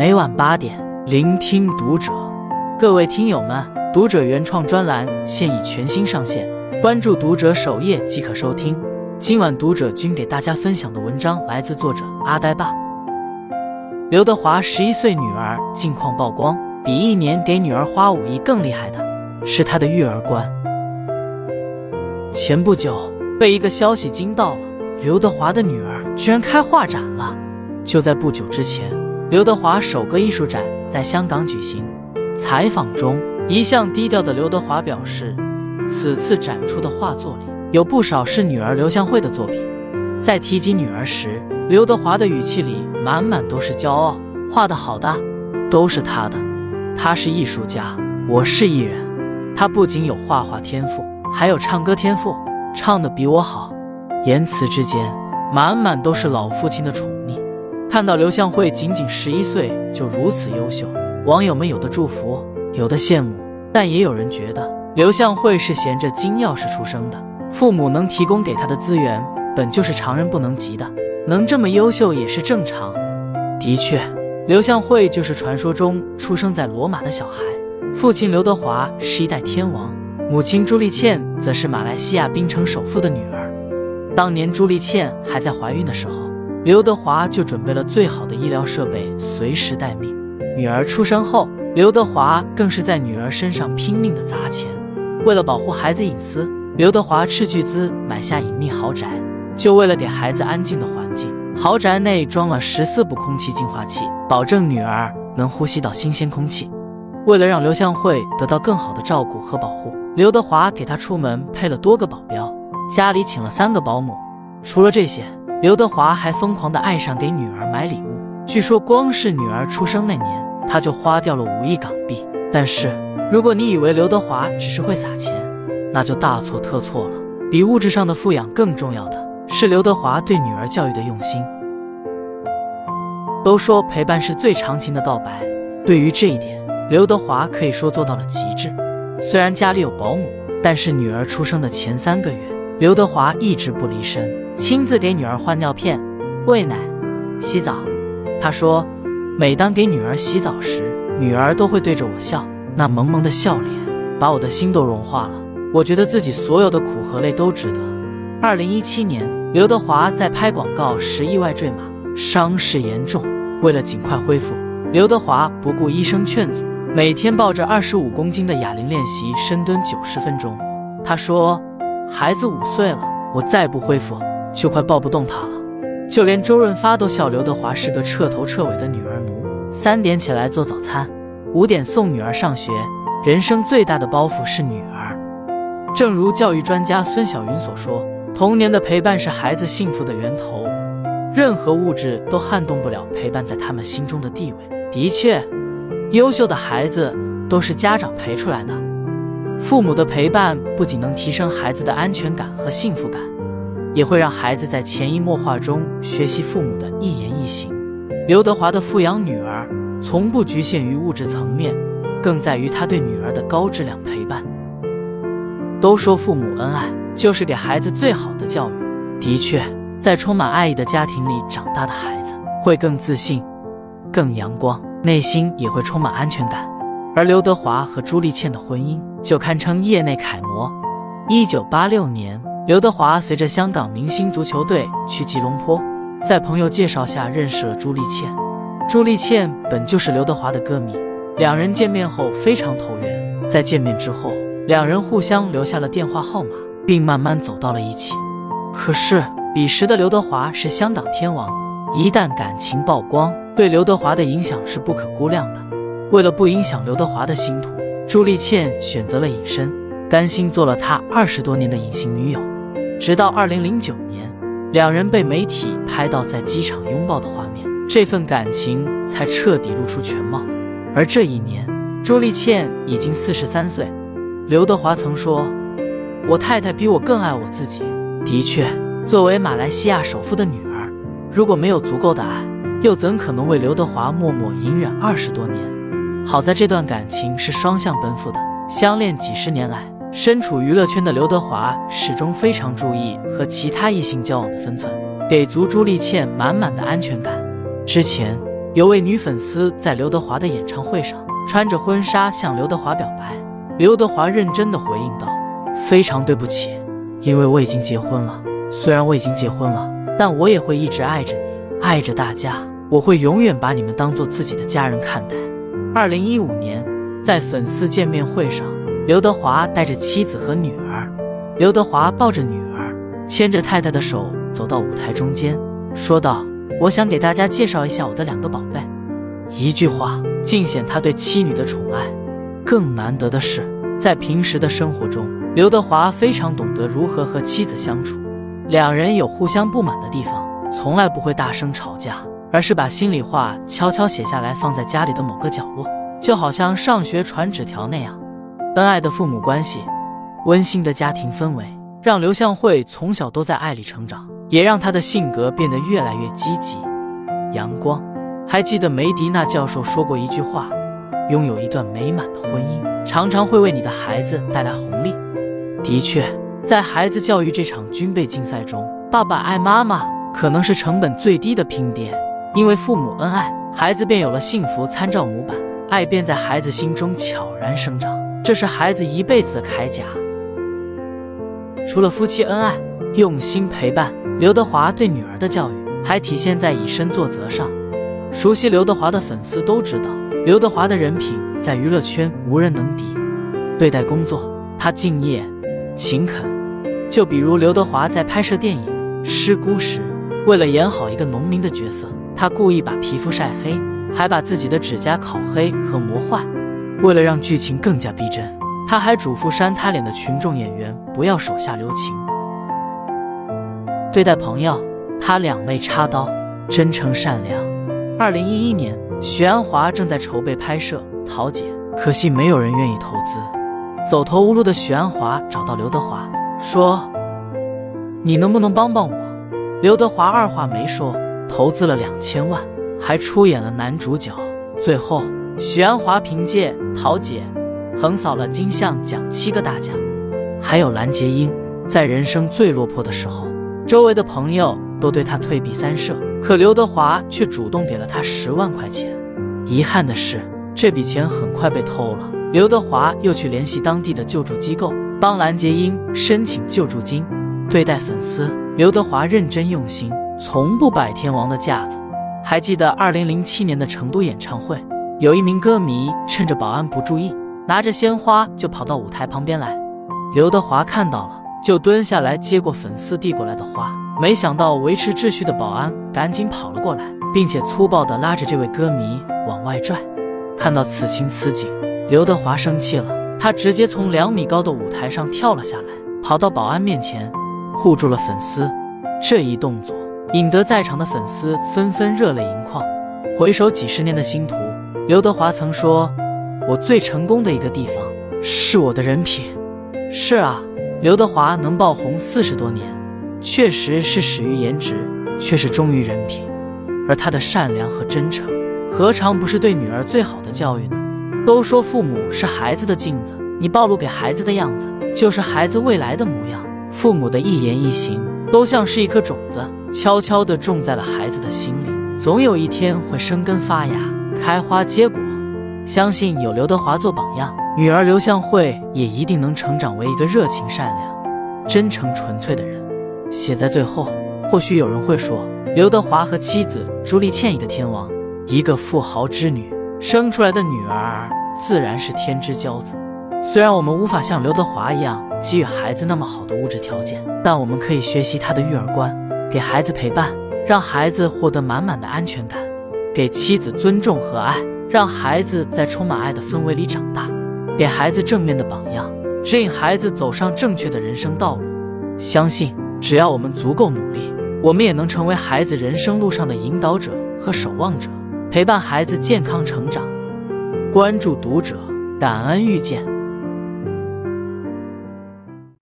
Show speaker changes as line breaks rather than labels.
每晚八点，聆听读者。各位听友们，读者原创专栏现已全新上线，关注读者首页即可收听。今晚读者君给大家分享的文章来自作者阿呆爸。刘德华十一岁女儿近况曝光，比一年给女儿花五亿更厉害的是他的育儿观。前不久被一个消息惊到了，刘德华的女儿居然开画展了。就在不久之前，刘德华首个艺术展在香港举行。采访中，一向低调的刘德华表示，此次展出的画作里有不少是女儿刘向慧的作品。在提及女儿时，刘德华的语气里满满都是骄傲，画的好的都是他的，他是艺术家，我是艺人。他不仅有画画天赋，还有唱歌天赋，唱的比我好。言辞之间满满都是老父亲的宠。看到刘向慧仅仅十一岁就如此优秀，网友们有的祝福，有的羡慕，但也有人觉得刘向慧是衔着金钥匙出生的，父母能提供给他的资源本就是常人不能及的。能这么优秀也是正常。的确，刘向慧就是传说中出生在罗马的小孩。父亲刘德华是一代天王，母亲朱丽倩则是马来西亚槟城首富的女儿。当年朱丽倩还在怀孕的时候，刘德华就准备了最好的医疗设备，随时待命。女儿出生后，刘德华更是在女儿身上拼命的砸钱。为了保护孩子隐私，刘德华斥巨资买下隐秘豪宅，就为了给孩子安静的环境。豪宅内装了十四部空气净化器，保证女儿能呼吸到新鲜空气。为了让刘向慧得到更好的照顾和保护，刘德华给她出门配了多个保镖，家里请了三个保姆。除了这些，刘德华还疯狂的爱上给女儿买礼物。据说光是女儿出生那年，他就花掉了五亿港币。但是，如果你以为刘德华只是会撒钱，那就大错特错了。比物质上的富养更重要的。是刘德华对女儿教育的用心。都说陪伴是最长情的告白，对于这一点，刘德华可以说做到了极致。虽然家里有保姆，但是女儿出生的前三个月，刘德华一直不离身，亲自给女儿换尿片、喂奶、洗澡。他说，每当给女儿洗澡时，女儿都会对着我笑，那萌萌的笑脸把我的心都融化了。我觉得自己所有的苦和累都值得。二零一七年。刘德华在拍广告时意外坠马，伤势严重。为了尽快恢复，刘德华不顾医生劝阻，每天抱着二十五公斤的哑铃练习深蹲九十分钟。他说：“孩子五岁了，我再不恢复，就快抱不动他了。”就连周润发都笑刘德华是个彻头彻尾的女儿奴。三点起来做早餐，五点送女儿上学，人生最大的包袱是女儿。正如教育专家孙晓云所说。童年的陪伴是孩子幸福的源头，任何物质都撼动不了陪伴在他们心中的地位。的确，优秀的孩子都是家长陪出来的。父母的陪伴不仅能提升孩子的安全感和幸福感，也会让孩子在潜移默化中学习父母的一言一行。刘德华的富养女儿，从不局限于物质层面，更在于他对女儿的高质量陪伴。都说父母恩爱。就是给孩子最好的教育。的确，在充满爱意的家庭里长大的孩子会更自信、更阳光，内心也会充满安全感。而刘德华和朱丽倩的婚姻就堪称业内楷模。一九八六年，刘德华随着香港明星足球队去吉隆坡，在朋友介绍下认识了朱丽倩。朱丽倩本就是刘德华的歌迷，两人见面后非常投缘。在见面之后，两人互相留下了电话号码。并慢慢走到了一起。可是彼时的刘德华是香港天王，一旦感情曝光，对刘德华的影响是不可估量的。为了不影响刘德华的星途，朱丽倩选择了隐身，甘心做了他二十多年的隐形女友。直到二零零九年，两人被媒体拍到在机场拥抱的画面，这份感情才彻底露出全貌。而这一年，朱丽倩已经四十三岁。刘德华曾说。我太太比我更爱我自己。的确，作为马来西亚首富的女儿，如果没有足够的爱，又怎可能为刘德华默默隐忍二十多年？好在这段感情是双向奔赴的。相恋几十年来，身处娱乐圈的刘德华始终非常注意和其他异性交往的分寸，给足朱丽倩满满的安全感。之前，有位女粉丝在刘德华的演唱会上穿着婚纱向刘德华表白，刘德华认真的回应道：“非常对不起，因为我已经结婚了。虽然我已经结婚了，但我也会一直爱着你，爱着大家。我会永远把你们当做自己的家人看待。”二零一五年，在粉丝见面会上，刘德华带着妻子和女儿，刘德华抱着女儿，牵着太太的手走到舞台中间，说道。我想给大家介绍一下我的两个宝贝。一句话尽显他对妻女的宠爱。更难得的是，在平时的生活中，刘德华非常懂得如何和妻子相处。两人有互相不满的地方，从来不会大声吵架，而是把心里话悄悄写下来，放在家里的某个角落，就好像上学传纸条那样。恩爱的父母关系，温馨的家庭氛围，让刘向慧从小都在爱里成长。也让他的性格变得越来越积极、阳光。还记得梅迪纳教授说过一句话：“拥有一段美满的婚姻，常常会为你的孩子带来红利。”的确，在孩子教育这场军备竞赛中，爸爸爱妈妈可能是成本最低的拼爹，因为父母恩爱，孩子便有了幸福参照模板，爱便在孩子心中悄然生长，这是孩子一辈子的铠甲。除了夫妻恩爱，用心陪伴。刘德华对女儿的教育还体现在以身作则上。熟悉刘德华的粉丝都知道，刘德华的人品在娱乐圈无人能敌。对待工作，他敬业、勤恳。就比如刘德华在拍摄电影《失孤》时，为了演好一个农民的角色，他故意把皮肤晒黑，还把自己的指甲烤黑和磨坏。为了让剧情更加逼真，他还嘱咐扇他脸的群众演员不要手下留情。对待朋友，他两肋插刀，真诚善良。二零一一年，许鞍华正在筹备拍摄《桃姐》，可惜没有人愿意投资。走投无路的许鞍华找到刘德华，说：“你能不能帮帮我？”刘德华二话没说，投资了两千万，还出演了男主角。最后，许鞍华凭借《桃姐》横扫了金像奖七个大奖。还有蓝洁瑛，在人生最落魄的时候。周围的朋友都对她退避三舍，可刘德华却主动给了她十万块钱。遗憾的是，这笔钱很快被偷了。刘德华又去联系当地的救助机构，帮蓝洁瑛申请救助金。对待粉丝，刘德华认真用心，从不摆天王的架子。还记得二零零七年的成都演唱会，有一名歌迷趁着保安不注意，拿着鲜花就跑到舞台旁边来，刘德华看到了。就蹲下来接过粉丝递过来的花，没想到维持秩序的保安赶紧跑了过来，并且粗暴地拉着这位歌迷往外拽。看到此情此景，刘德华生气了，他直接从两米高的舞台上跳了下来，跑到保安面前护住了粉丝。这一动作引得在场的粉丝纷纷热泪盈眶。回首几十年的星途，刘德华曾说：“我最成功的一个地方是我的人品。”是啊。刘德华能爆红四十多年，确实是始于颜值，却是忠于人品。而他的善良和真诚，何尝不是对女儿最好的教育呢？都说父母是孩子的镜子，你暴露给孩子的样子，就是孩子未来的模样。父母的一言一行，都像是一颗种子，悄悄地种在了孩子的心里，总有一天会生根发芽，开花结果。相信有刘德华做榜样。女儿刘向慧也一定能成长为一个热情、善良、真诚、纯粹的人。写在最后，或许有人会说，刘德华和妻子朱丽倩一个天王，一个富豪之女，生出来的女儿自然是天之骄子。虽然我们无法像刘德华一样给予孩子那么好的物质条件，但我们可以学习他的育儿观，给孩子陪伴，让孩子获得满满的安全感；给妻子尊重和爱，让孩子在充满爱的氛围里长大。给孩子正面的榜样，指引孩子走上正确的人生道路。相信只要我们足够努力，我们也能成为孩子人生路上的引导者和守望者，陪伴孩子健康成长。关注读者，感恩遇见。